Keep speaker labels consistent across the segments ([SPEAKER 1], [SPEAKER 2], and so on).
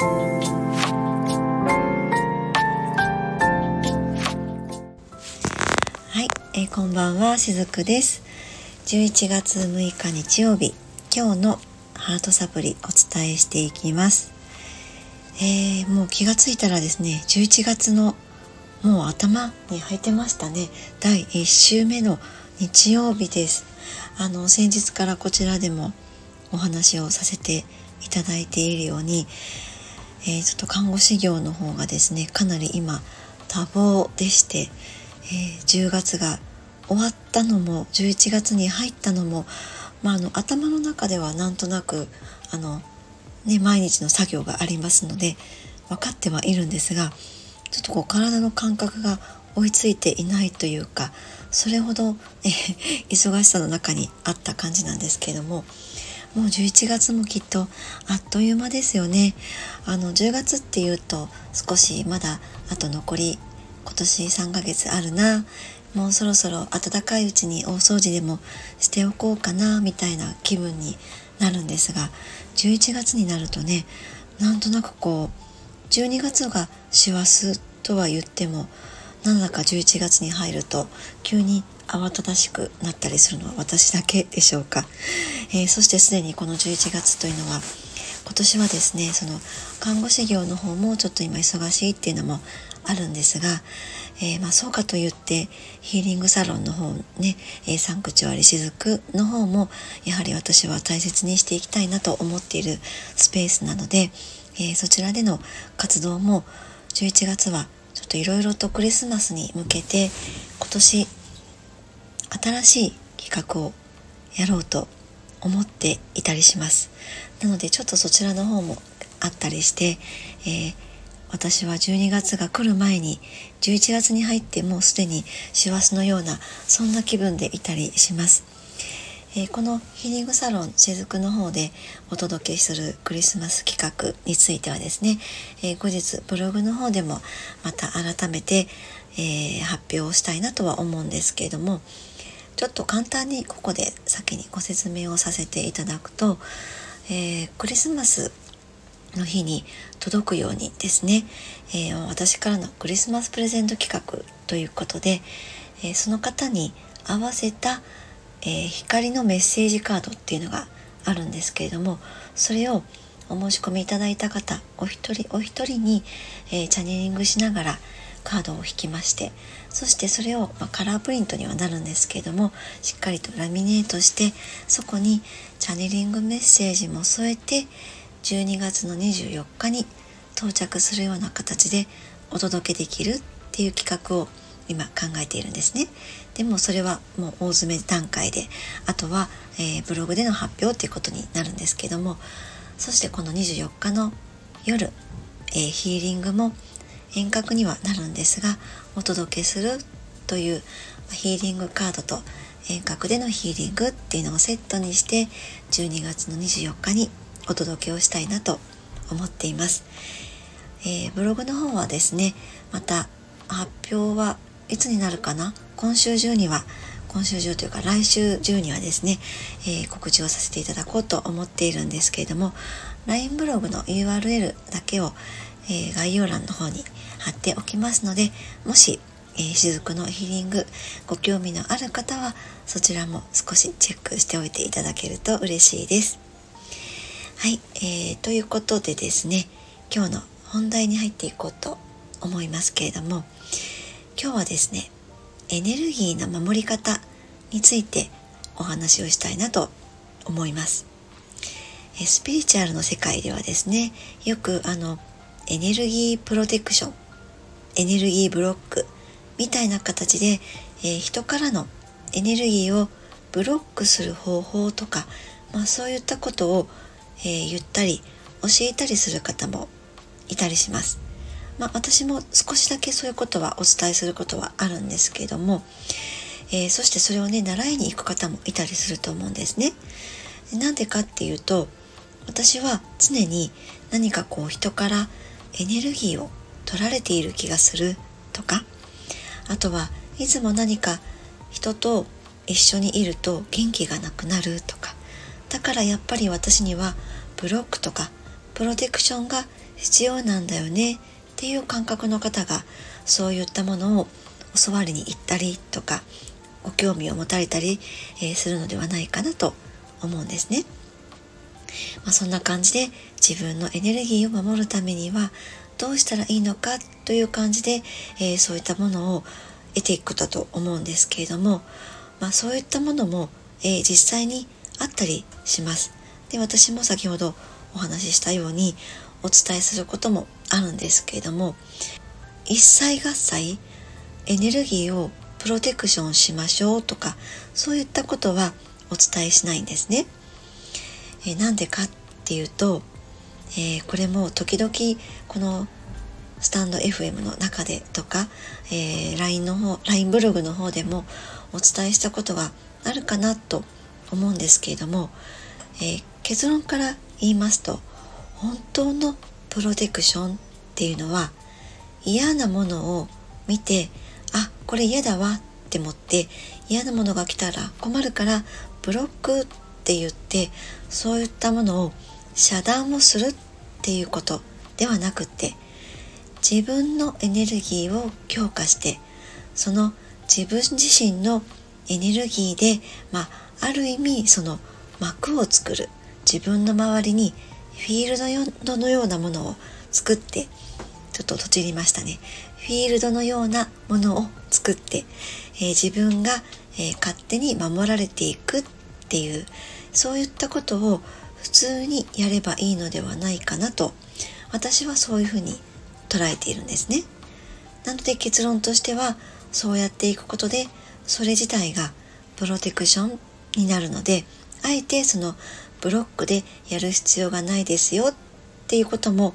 [SPEAKER 1] はい、えー、こんばんはしずくです。11月6日日曜日今日のハートサプリお伝えしていきます。えー、もう気がついたらですね11月のもう頭に入ってましたね。第1週目の日曜日です。あの先日からこちらでもお話をさせていただいているように、えー、ちょっと看護師業の方がですねかなり今多忙でして、えー、10月が終わったのも11月に入ったのも、まあ、あの頭の中ではなんとなくあのね、毎日の作業がありますので分かってはいるんですがちょっとこう体の感覚が追いついていないというかそれほど、え 忙しさの中にあった感じなんですけれどももう11月もきっとあっという間ですよね。あの10月っていうと少しまだあと残り今年3ヶ月あるなもうそろそろ暖かいうちに大掃除でもしておこうかなみたいな気分になるんですが11月になるとねなんとなくこう12月が師走とは言ってもなんだか11月に入ると急に慌ただしくなったりするのは私だけでしょうか、えー、そしてすでにこの11月というのは今年はですねその看護師業の方もちょっと今忙しいっていうのもあるんですが、えー、まあ、そうかと言ってヒーリングサロンの方ね、えー、サンクチュアリ雫の方もやはり私は大切にしていきたいなと思っているスペースなので、え、そちらでの活動も11月はちょっといろいろとクリスマスに向けて今年新しい企画をやろうと思っていたりします。なのでちょっとそちらの方もあったりして、えー私は12月が来る前に11月に入ってもうすでに師走のようなそんな気分でいたりします、えー、このヒーリングサロン雫の方でお届けするクリスマス企画についてはですね、えー、後日ブログの方でもまた改めて、えー、発表をしたいなとは思うんですけれどもちょっと簡単にここで先にご説明をさせていただくと、えクリスマスの日に届くようにですね、えー、私からのクリスマスプレゼント企画ということで、えー、その方に合わせた、えー、光のメッセージカードっていうのがあるんですけれどもそれをお申し込みいただいた方お一人お一人に、えチャネリングしながらカードを引きましてそしてそれを、まあ、カラープリントにはなるんですけれどもしっかりとラミネートしてそこにチャネリングメッセージも添えて12月の24日に到着するような形でお届けできるっていう企画を今考えているんですね。でもそれはもう大詰め段階であとは、えー、ブログでの発表っていうことになるんですけどもそしてこの24日の夜、えー、ヒーリングも遠隔にはなるんですがお届けするというヒーリングカードと遠隔でのヒーリングっていうのをセットにして12月の24日にお届けをしたいなと思っています。えー、ブログの方はですね、また発表はいつになるかな？今週中には今週中というか来週中にはですね、えー、告知をさせていただこうと思っているんですけれども LINE ブログの URL だけを、えー、概要欄の方に貼っておきますのでもし、えー、雫のヒーリングご興味のある方はそちらも少しチェックしておいていただけると嬉しいです。はい、えー、ということでですね今日の本題に入っていこうと思いますけれども今日はですねエネルギーの守り方についてお話をしたいなと思いますスピリチュアルの世界ではですねよくあのエネルギープロテクションエネルギーブロックみたいな形で、えー、人からのエネルギーをブロックする方法とか、まあ、そういったことをえー、言ったり教えたりする方もいたりします。まあ、私も少しだけそういうことはお伝えすることはあるんですけども、えー、そしてそれをね習いに行く方もいたりすると思うんですね。なんでかっていうと私は常に何かこう人からエネルギーを取られている気がするとかあとはいつも何か人と一緒にいると元気がなくなるとかだからやっぱり私にはブロックとかプロテクションが必要なんだよねっていう感覚の方がそういったものを教わりに行ったりとかご興味を持たれたり、え、するのではないかなと思うんですね。まあ、そんな感じで自分のエネルギーを守るためにはどうしたらいいのかという感じで、えー、そういったものを得ていくことだと思うんですけれども、まあ、そういったものも、えー、実際にあったりします。で私も先ほどお話ししたようにお伝えすることもあるんですけれども一切合切エネルギーをプロテクションしましょうとかそういったことはお伝えしないんですね。えー、なんでかっていうと、えー、これも時々このスタンド FM の中でとか、えー、LINE の方 LINE ブログの方でもお伝えしたことがあるかなと思うんですけれども、えー、結論から言いますと本当のプロテクションっていうのは嫌なものを見てあこれ嫌だわって思って嫌なものが来たら困るからブロックって言ってそういったものを遮断をするっていうこと。ではなくって自分のエネルギーを強化してその自分自身のエネルギーで、まあ、ある意味その膜を作る自分の周りにフィールドのようなものを作ってちょっととちりましたね。フィールドのようなものを作って、えー、自分が、えー、勝手に守られていくっていうそういったことを普通にやればいいのではないかなと私はそういうふうに捉えているんですね。なので結論としてはそうやっていくことでそれ自体がプロテクションになるのであえてそのブロックでやる必要がないですよっていうことも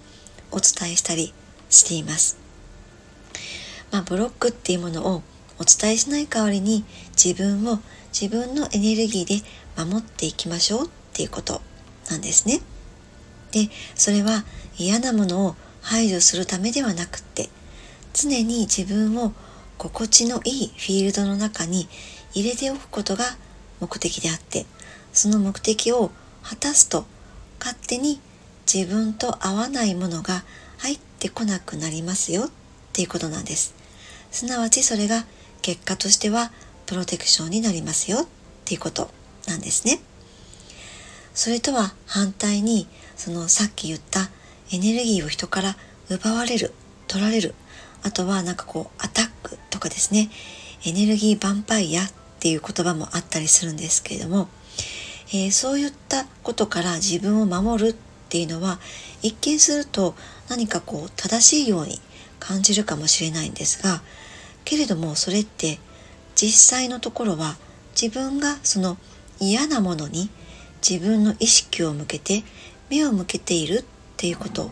[SPEAKER 1] お伝えしたりしています。まあ、ブロックっていうものをお伝えしない代わりに自分を自分のエネルギーで守っていきましょうっていうことなんですね。で、それは嫌なものを排除するためではなくって常に自分を心地のいいフィールドの中に入れておくことが目的であってその目的を果たすと勝手に自分と合わないものが入ってこなくなりますよっていうことなんです。すなわちそれが結果としてはプロテクションになりますよっていうことなんですね。それとは反対にそのさっき言ったエネルギーを人から奪われる取られる。あとはなんかこうアタックとかですね。エネルギーヴァンパイアっていう言葉もあったりするんですけれども、えー、そういったことから自分を守るっていうのは一見すると何かこう正しいように感じるかもしれないんですがけれどもそれって実際のところは自分がその嫌なものに自分の意識を向けて目を向けているっていうこと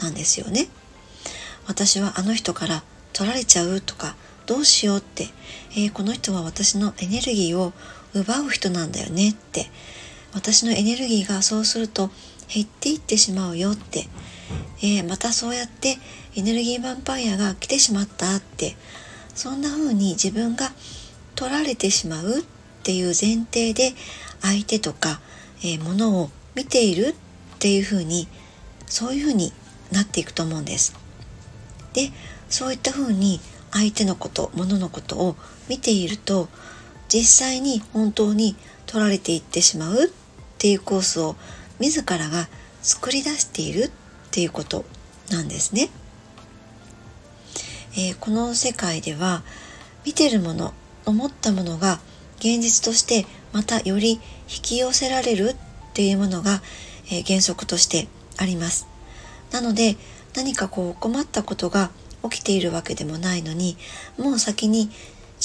[SPEAKER 1] なんですよね。私はあの人から取られちゃうとかどうしようって、えー、この人は私のエネルギーを奪う人なんだよねって私のエネルギーがそうすると減っていってしまうよって、えー、またそうやってエネルギーヴァンパイアが来てしまったってそんな風に自分が取られてしまうっていう前提で相手とか、えー、ものを見ているっていう風にそういう風になっていくと思うんです。でそういった風に相手のこと物のことを見ていると実際に本当に取られていってしまうっていうコースを自らが作り出しているっていうことなんですね。えー、この世界では見てるもの思ったものが現実としてまたより引き寄せられるっていうものが、えー、原則としてあります。なので何かこう困ったことが起きているわけでもないのにもう先に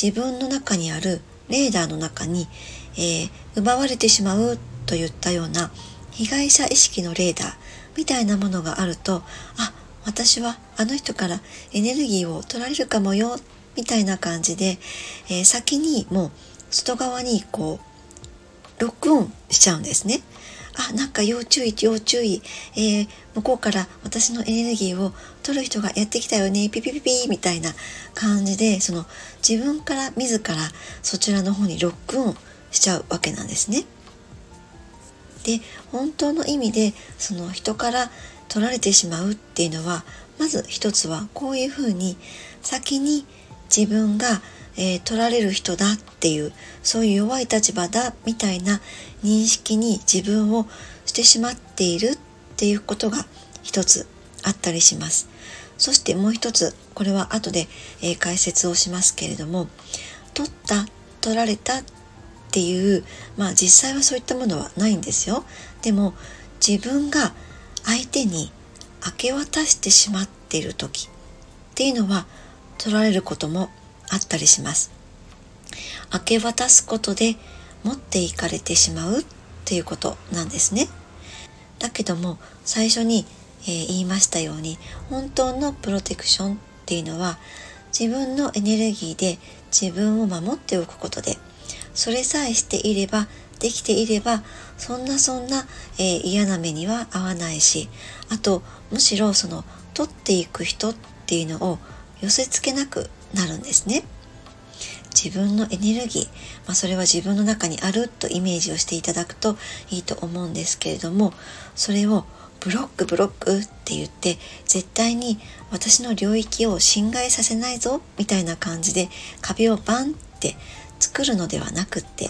[SPEAKER 1] 自分の中にあるレーダーの中に、えー、奪われてしまうといったような被害者意識のレーダーみたいなものがあるとあ私はあの人からエネルギーを取られるかもよみたいな感じで、えー、先にもう外側にこうロックオンしちゃうんですね。あなんか要注意要注意、えー、向こうから私のエネルギーを取る人がやってきたよねピピピピみたいな感じでその自分から自らそちらの方にロックオンしちゃうわけなんですね。で本当の意味でその人から取られてしまうっていうのはまず一つはこういうふうに先に自分が、えー、取られる人だっていうそういう弱い立場だみたいな認識に自分をしてしまっているっていうことが一つあったりします。そしてもう一つこれは後で、え、解説をしますけれども取った取られたっていうまあ実際はそういったものはないんですよ。でも自分が相手に明け渡してしまっている時っていうのは取られることもあったりします。明け渡すことで持っていかれてしまうっていうことなんですね。だけども最初に、えー、言いましたように本当のプロテクションっていうのは自分のエネルギーで自分を守っておくことでそれさえしていればできていればそんなそんな、えー、嫌な目には合わないしあとむしろその取っていく人っていうのを寄せ付けなくなるんですね。自分のエネルギー、まあ、それは自分の中にあるとイメージをしていただくといいと思うんですけれどもそれをブロックブロックって言って絶対に私の領域を侵害させないぞみたいな感じで壁をバンって作るのではなくって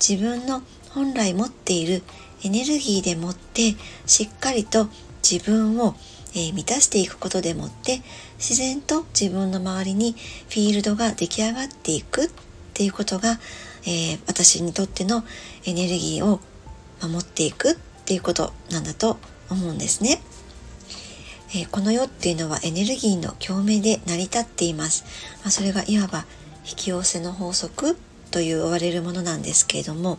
[SPEAKER 1] 自分の本来持っているエネルギーでもってしっかりと自分を、えー、満たしていくことでもって自然と自分の周りにフィールドが出来上がっていくっていうことが、えー、私にとってのエネルギーを守っていくっていうことなんだと思うんですね。えー、この世っていうのはエネルギーの共鳴で成り立っています。まあ、それがいわば引き寄せの法則という言われるものなんですけれども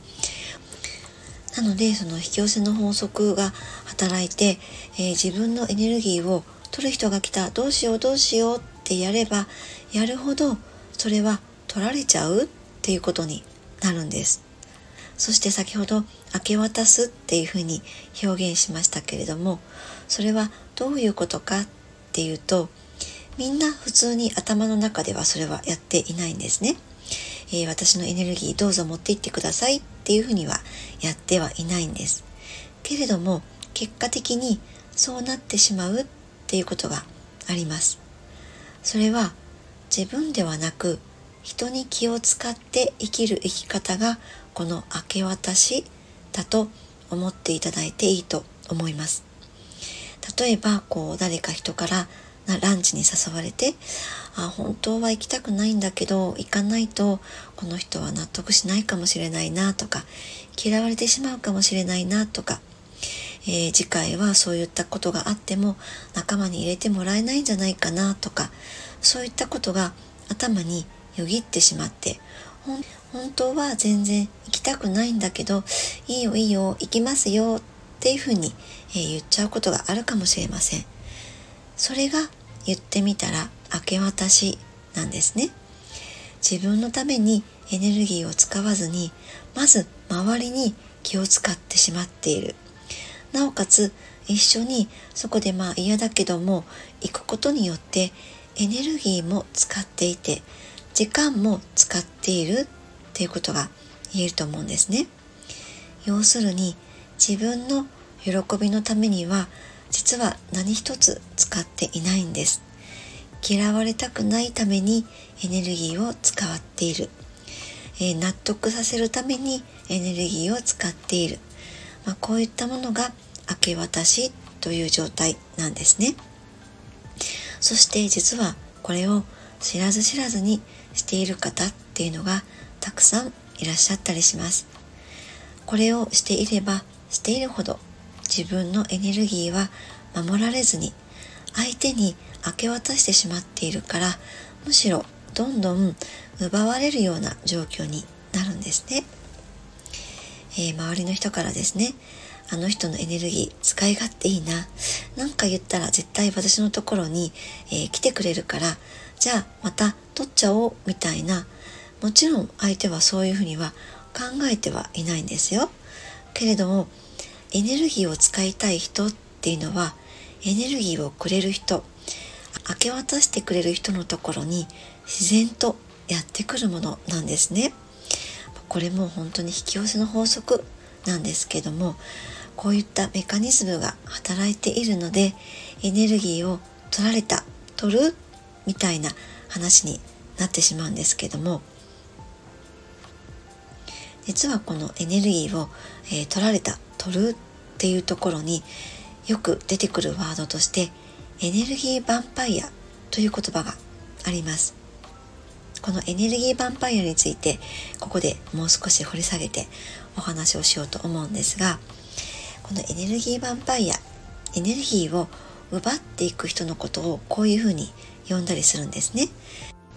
[SPEAKER 1] なのでその引き寄せの法則が働いて、えー、自分のエネルギーを取る人が来た。どうしようどうしようってやればやるほどそれは取られちゃうっていうことになるんです。そして先ほど明け渡すっていうふうに表現しましたけれどもそれはどういうことかっていうとみんな普通に頭の中ではそれはやっていないんですね。えー、私のエネルギーどうぞ持っていってください。っっていうふうにはやってはいないんです。けれども結果的にそうなってしまうっていうことがあります。それは自分ではなく人に気を使って生きる生き方がこの明け渡しだと思っていただいていいと思います。例えばこう誰か人からなランチに誘われてあ本当は行きたくないんだけど行かないとこの人は納得しないかもしれないなとか嫌われてしまうかもしれないなとか、えー、次回はそういったことがあっても仲間に入れてもらえないんじゃないかなとかそういったことが頭によぎってしまって本当は全然行きたくないんだけどいいよいいよ行きますよっていうふうに、えー、言っちゃうことがあるかもしれません。それが言ってみたら明け渡しなんですね。自分のためにエネルギーを使わずにまず周りに気を使ってしまっている。なおかつ一緒にそこでまあ嫌だけども行くことによってエネルギーも使っていて時間も使っているっていうことが言えると思うんですね。要するに自分の喜びのためには実は何一つ使っていないんです。嫌われたくないためにエネルギーを使っている、え、納得させるためにエネルギーを使っている、まあ、こういったものが明け渡しという状態なんですね。そして実はこれを知らず知らずにしている方っていうのがたくさんいらっしゃったりします。これをしていればしているほど自分のエネルギーは守られずに相手に明け渡してしまっているからむしろどんどん奪われるような状況になるんですね、えー、周りの人からですねあの人のエネルギー使い勝手いいな何か言ったら絶対私のところに、えー、来てくれるからじゃあまた取っちゃおうみたいなもちろん相手はそういうふうには考えてはいないんですよ。けれどもエネルギーを使いたい人っていうのはエネルギーをくれる人明け渡してくれる人のところに自然とやってくるものなんですね。これも本当に引き寄せの法則なんですけどもこういったメカニズムが働いているのでエネルギーを取られた取るみたいな話になってしまうんですけども実はこのエネルギーを、えー、取られた取るっていうところによく出てくるワードとしてエネルギーヴァンパイアという言葉がありますこのエネルギーヴァンパイアについてここでもう少し掘り下げてお話をしようと思うんですがこのエネルギーヴァンパイアエネルギーを奪っていく人のことをこういうふうに呼んだりするんですね。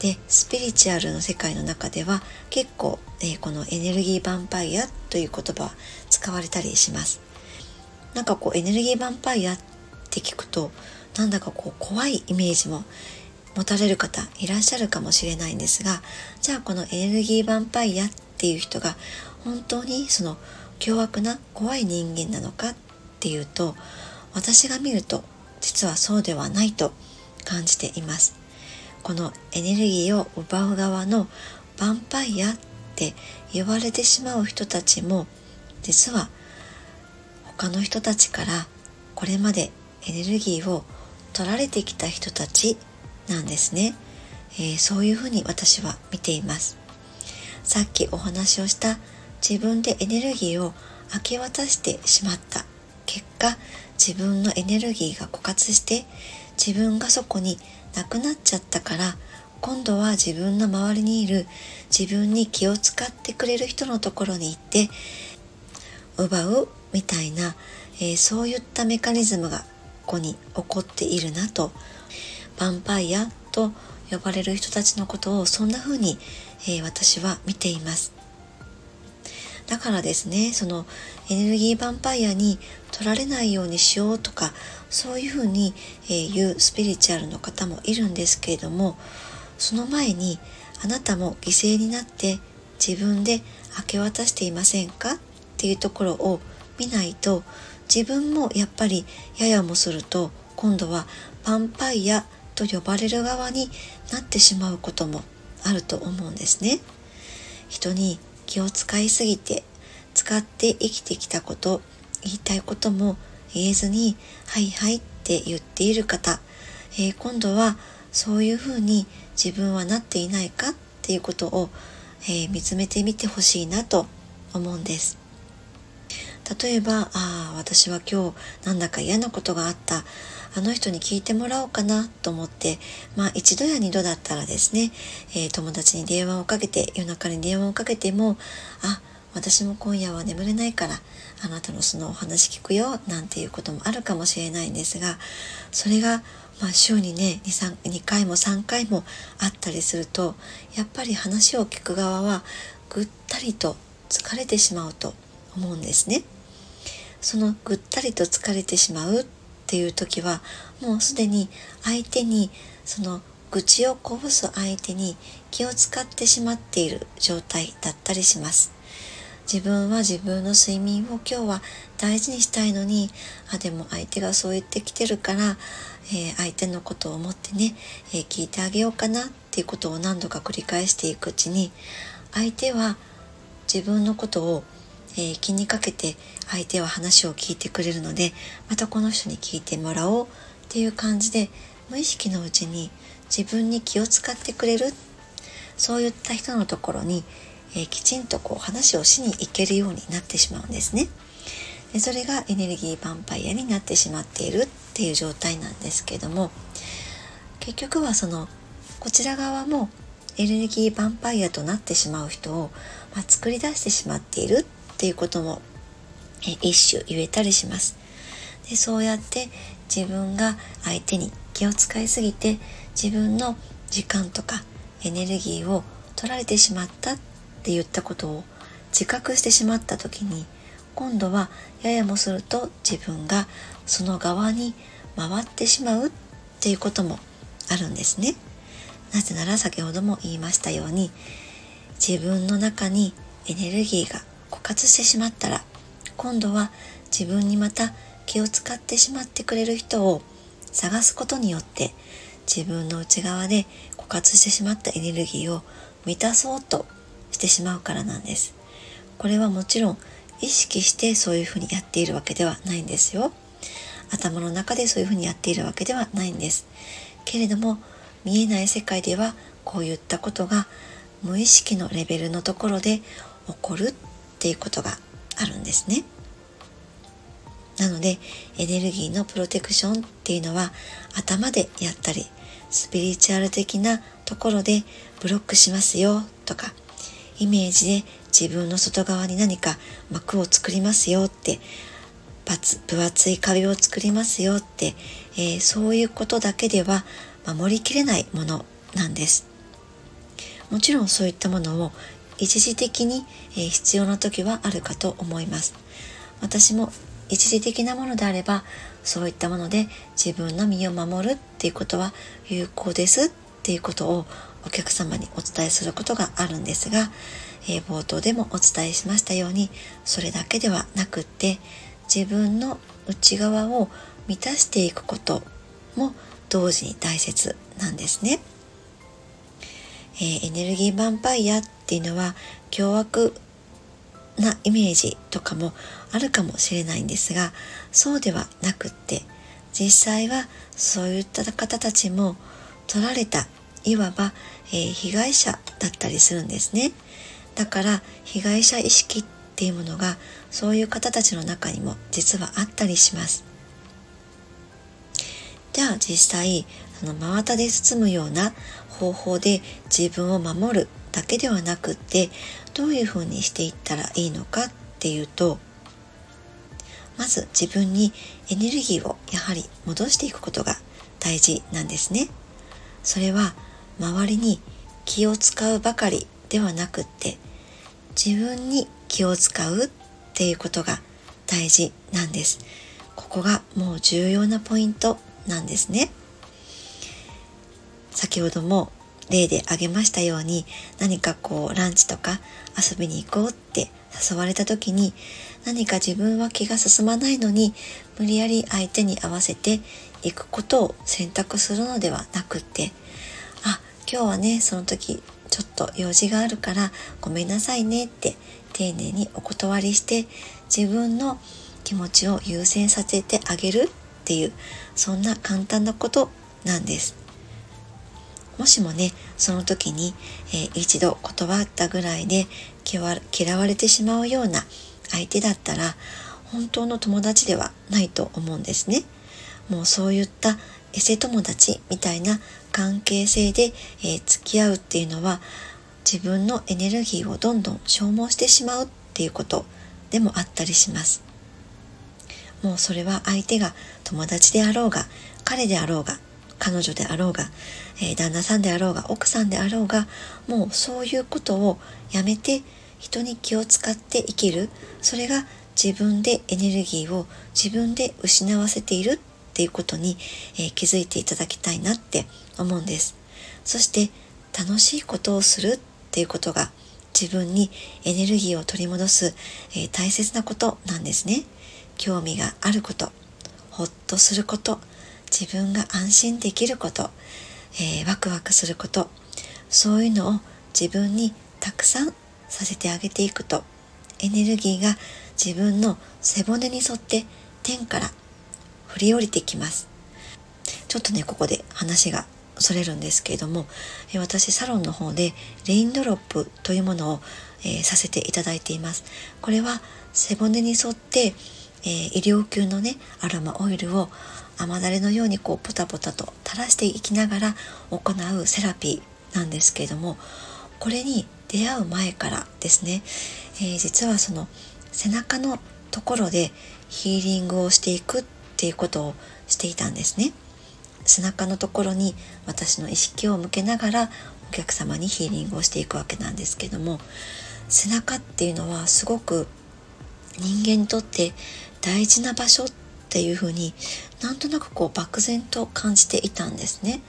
[SPEAKER 1] でスピリチュアルの世界の中では結構、えー、このエネルギーヴァンパイアという言葉は使われたりします。なんかこうエネルギーヴァンパイアって聞くとなんだかこう怖いイメージも持たれる方いらっしゃるかもしれないんですがじゃあこのエネルギーヴァンパイアっていう人が本当にその凶悪な怖い人間なのかっていうと私が見ると実はそうではないと感じています。このエネルギーを奪う側のヴァンパイアって言われてしまう人たちも実は他の人たちからこれまでエネルギーを取られてきた人たちなんですね、えー、そういうふうに私は見ています。さっきお話をした自分でエネルギーを明け渡してしまった結果自分のエネルギーが枯渇して自分がそこになくなっちゃったから今度は自分の周りにいる自分に気を使ってくれる人のところに行って奪うみたいな、えー、そういったメカニズムがここに起こっているなとヴァンパイアと呼ばれる人たちのことをそんな風に、えー、私は見ています。だからですねそのエネルギーヴァンパイアに取られないようにしようとかそういうふうに、え、言うスピリチュアルの方もいるんですけれどもその前にあなたも犠牲になって自分で明け渡していませんか？っていうところを見ないと自分もやっぱりややもすると今度はヴァンパイアと呼ばれる側になってしまうこともあると思うんですね。人に気を使いすぎて使って生きてきたこと言いたいことも言えずに「はいはい」って言っている方、えー、今度はそういうふうに自分はなっていないかっていうことを、えー、見つめてみてほしいなと思うんです。例えば、ああ、私は今日なんだか嫌なことがあった。あの人に聞いてもらおうかなと思って、まあ一度や二度だったらですね、えー、友達に電話をかけて、夜中に電話をかけても、あ、私も今夜は眠れないから、あなたのそのお話聞くよ、なんていうこともあるかもしれないんですが、それが、まあ、週にね2、2回も3回もあったりすると、やっぱり話を聞く側はぐったりと疲れてしまうと思うんですね。そのぐったりと疲れてしまうっっていう時はもうすでに相手にその愚痴をこぼす相手に気を使ってしまっている状態だったりします。自分は自分の睡眠を今日は大事にしたいのにあでも相手がそう言ってきてるから、えー、相手のことを思ってね、えー、聞いてあげようかなっていうことを何度か繰り返していくうちに相手は自分のことをえー、気にかけて相手は話を聞いてくれるのでまたこの人に聞いてもらおうっていう感じで無意識のうちに自分に気を使ってくれるそういった人のところに、えー、きちんとこう話をしに行けるようになってしまうんですね。でそれがエネルギーヴァンパイアになってしまっているっていう状態なんですけども結局はそのこちら側もエネルギーヴァンパイアとなってしまう人を、まあ、作り出してしまっているっていうことも、え一種言えたりします。でそうやって自分が相手に気を使いすぎて自分の時間とかエネルギーを取られてしまったって言ったことを自覚してしまった時に今度はややもすると自分がその側に回ってしまうっていうこともあるんですね。なぜなら先ほども言いましたように自分の中にエネルギーが枯渇してしまったら今度は自分にまた気を使ってしまってくれる人を探すことによって自分の内側で枯渇してしまったエネルギーを満たそうとしてしまうからなんです。これはもちろん意識してそういうふうにやっているわけではないんですよ頭の中でそういうふうにやっているわけではないんですけれども見えない世界ではこういったことが無意識のレベルのところで起こるっていうことがあるんですね。なのでエネルギーのプロテクションっていうのは頭でやったりスピリチュアル的なところでブロックしますよとかイメージで自分の外側に何か膜を作りますよって分厚い壁を作りますよって、えー、そういうことだけでは守りきれないものなんです。もちろんそういったものを一時的に、え、必要な時はあるかと思います私も一時的なものであればそういったもので自分の身を守るっていうことは有効ですっていうことをお客様にお伝えすることがあるんですが、えー、冒頭でもお伝えしましたようにそれだけではなくって自分の内側を満たしていくことも同時に大切なんですね。えー、エネルギーヴァンパイアっっていうのは凶悪なイメージとかもあるかもしれないんですがそうではなくって実際はそういった方たちも取られたいわば、えー、被害者だったりするんですね。だから被害者意識っていうものがそういう方たちの中にも実はあったりします。じゃあ実際その真綿で包むような方法で自分を守るだけではなくってどういうふうにしていったらいいのかっていうとまず自分にエネルギーをやはり戻していくことが大事なんですね。それは周りに気を使うばかりではなくって自分に気を使うっていうことが大事なんです。ここがもう重要なポイントなんですね。先ほども例で挙げましたように何かこうランチとか遊びに行こうって誘われた時に何か自分は気が進まないのに無理やり相手に合わせていくことを選択するのではなくってあ今日はねその時ちょっと用事があるからごめんなさいねって丁寧にお断りして自分の気持ちを優先させてあげるっていうそんな簡単なことなんです。もしもねその時に、えー、一度断ったぐらいで嫌われてしまうような相手だったら本当の友達ではないと思うんですね。もうそういったエセ友達みたいな関係性で、えー、付き合うっていうのは自分のエネルギーをどんどん消耗してしまうっていうことでもあったりします。もうそれは相手が友達であろうが彼であろうが彼女であろうが、えー、旦那さんであろうが奥さんであろうがもうそういうことをやめて人に気を使って生きる。それが自分でエネルギーを自分で失わせているっていうことに、えー、気づいていただきたいなって思うんです。そして楽しいことをするっていうことが自分にエネルギーを取り戻す、えー、大切なことなんですね。興味があることほっとすること自分が安心できること、えー、ワクワクすることそういうのを自分にたくさんさせてあげていくとエネルギーが自分の背骨に沿って天から降り降りてきます。ちょっとねここで話がそれるんですけれども私サロンの方でレインドロップというものを、えー、させていただいています。これは背骨に沿って、えー、医療級のねアロマオイルを雨だれのようにこうポタポタと垂らしていきながら行うセラピーなんですけれどもこれに出会う前からですね、えー、実はその背中のところでヒーリングをしていくっていうことをしていたんですね。背中のところに私の意識を向けながらお客様にヒーリングをしていくわけなんですけども背中っていうのはすごく人間にとって大事な場所ってっていうふうになんとなくこう漠然と感じていたんですね。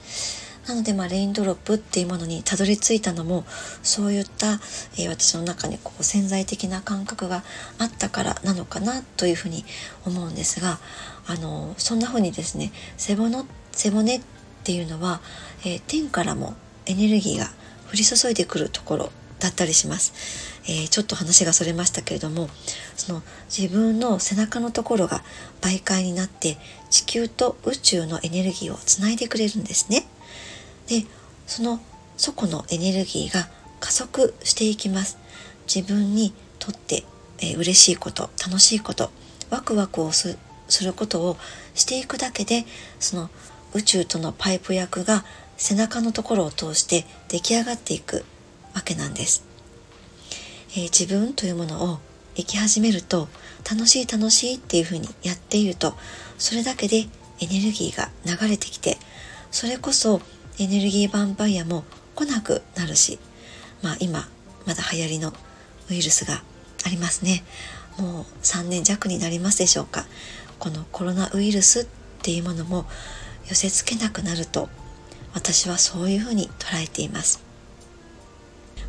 [SPEAKER 1] なので、まあ、レインドロップっていうものにたどり着いたのもそういった、えー、私の中にこう潜在的な感覚があったからなのかなというふうに思うんですがあのそんなふうにですね背骨背骨っていうのは、えー、天からもエネルギーが降り注いでくるところだったりします、えー、ちょっと話がそれましたけれどもその自分の背中のところが媒介になって地球と宇宙のエネルギーをつないでくれるんですね。でそのそこのエネルギーが加速していきます。自分にとって、えー、嬉しいこと楽しいことワクワクをすることをしていくだけでその宇宙とのパイプ役が背中のところを通して出来上がっていく。わけなんです、えー、自分というものを生き始めると楽しい楽しいっていうふうにやっているとそれだけでエネルギーが流れてきてそれこそエネルギーヴァンパイアも来なくなるしまあ今まだ流行りのウイルスがありますね。もう3年弱になりますでしょうか。このコロナウイルスっていうものも寄せ付けなくなると私はそういうふうに捉えています。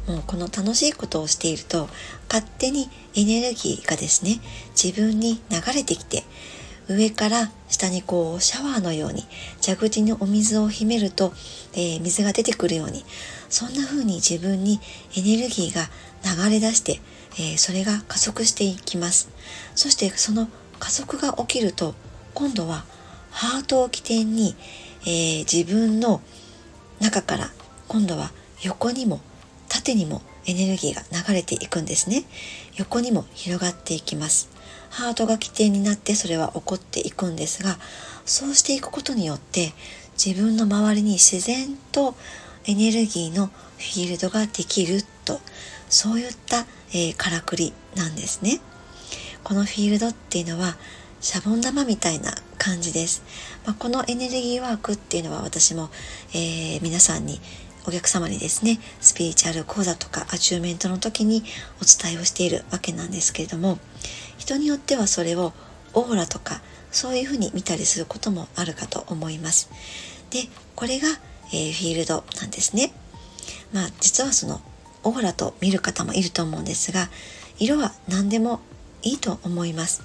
[SPEAKER 1] もうこの楽しいことをしていると勝手にエネルギーがですね自分に流れてきて上から下にこうシャワーのように蛇口にお水を秘めると、えー、水が出てくるようにそんな風に自分にエネルギーが流れ出して、えー、それが加速していきます。そしてその加速が起きると今度はハートを起点に、えー、自分の中から今度は横にも縦にもエネルギーが流れていくんですね。横にも広がっていきます。ハートが起点になってそれは起こっていくんですがそうしていくことによって自分の周りに自然とエネルギーのフィールドができるとそういった、えー、からくりなんですね。このフィールドっていうのはシャボン玉みたいな感じです、まあ、このエネルギーワークっていうのは私も、えー、皆さんにお客様にですねスピリチュアル講座とかアチューメントの時にお伝えをしているわけなんですけれども人によってはそれをオーラとかそういうふうに見たりすることもあるかと思います。でこれが、えー、フィールドなんですね。まあ実はそのオーラと見る方もいると思うんですが色は何でもいいと思います。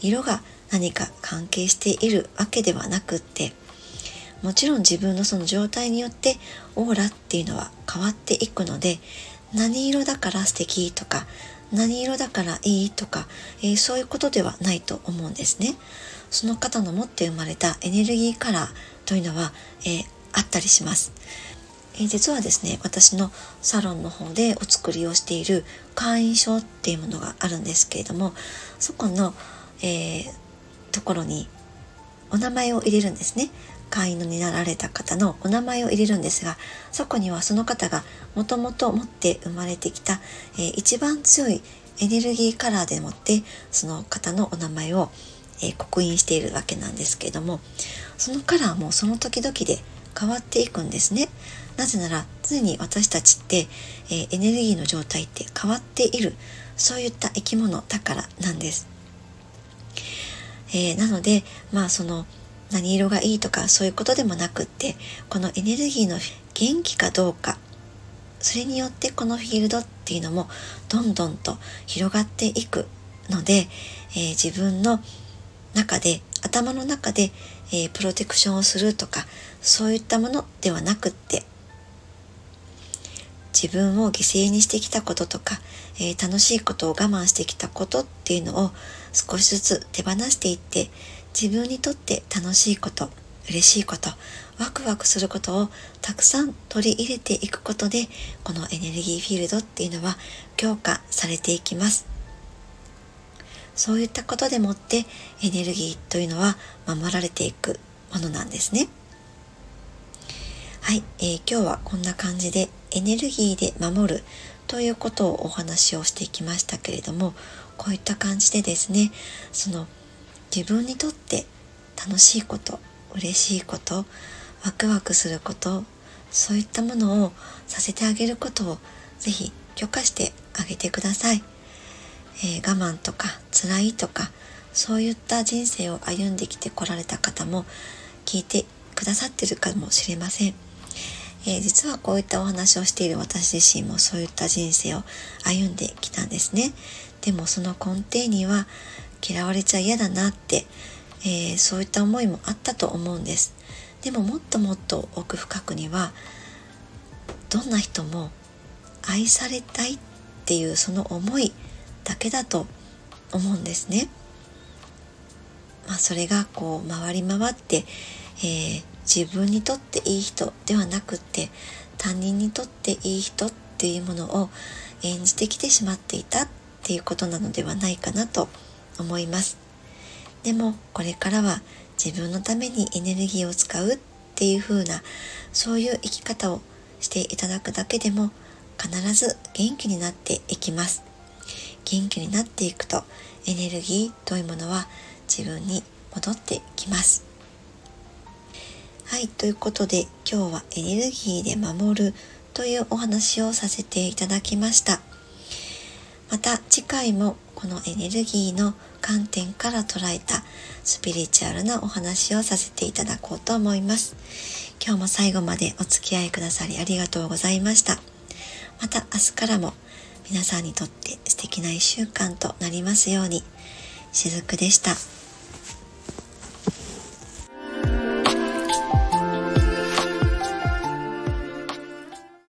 [SPEAKER 1] 色が何か関係しているわけではなくってもちろん自分のその状態によってオーラっていうのは変わっていくので何色だから素敵とか何色だからいいとか、えー、そういうことではないと思うんですね。その方の持って生まれたエネルギーカラーというのは、えー、あったりします。え、実はですね、私のサロンの方でお作りをしている会員証っていうものがあるんですけれども、そこの、えところにお名前を入れるんですね。会員になられた方のお名前を入れるんですがそこにはその方がもともと持って生まれてきた、えー、一番強いエネルギーカラーでもってその方のお名前を、え、刻印しているわけなんですけれどもそのカラーもその時々で変わっていくんですね。なぜなら常に私たちって、え、エネルギーの状態って変わっているそういった生き物だからなんです。えー、なのでまあその何色がいいとかそういうことでもなくってこのエネルギーの元気かどうかそれによってこのフィールドっていうのもどんどんと広がっていくので、えー、自分の中で頭の中で、えー、プロテクションをするとかそういったものではなくって自分を犠牲にしてきたこととか、えー、楽しいことを我慢してきたことっていうのを少しずつ手放していって自分にとって楽しいこと嬉しいことワクワクすることをたくさん取り入れていくことでこのエネルギーフィールドっていうのは強化されていきます。そういったことでもってエネルギーというのは守られていくものなんですね。はい、えー、今日はこんな感じでエネルギーで守るということをお話をしていきましたけれどもこういった感じでですねその自分にとって楽しいこと嬉しいことワクワクすることそういったものをさせてあげることをぜひ許可してあげてください、えー、我慢とか辛いとかそういった人生を歩んできてこられた方も聞いてくださってるかもしれません、えー、実はこういったお話をしている私自身もそういった人生を歩んできたんですね。でもその根底には嫌われちゃ嫌だなって、えー、そういった思いもあったと思うんですでももっともっと奥深くにはどんな人も愛されたいっていうその思いだけだと思うんですね。まあ、それがこう回り回って、えー、自分にとっていい人ではなくって他人にとっていい人っていうものを演じてきてしまっていたっていうことなのではないかなと思います。でもこれからは自分のためにエネルギーを使うっていう風なそういう生き方をしていただくだけでも必ず元気になっていきます。元気になっていくとエネルギーというものは自分に戻ってきます。はい、ということで今日はエネルギーで守るというお話をさせていただきました。また次回もこのエネルギーの観点から捉えたスピリチュアルなお話をさせていただこうと思います。今日も最後までお付き合いくださりありがとうございました。また明日からも皆さんにとって素敵な一週間となりますように。しずくでした。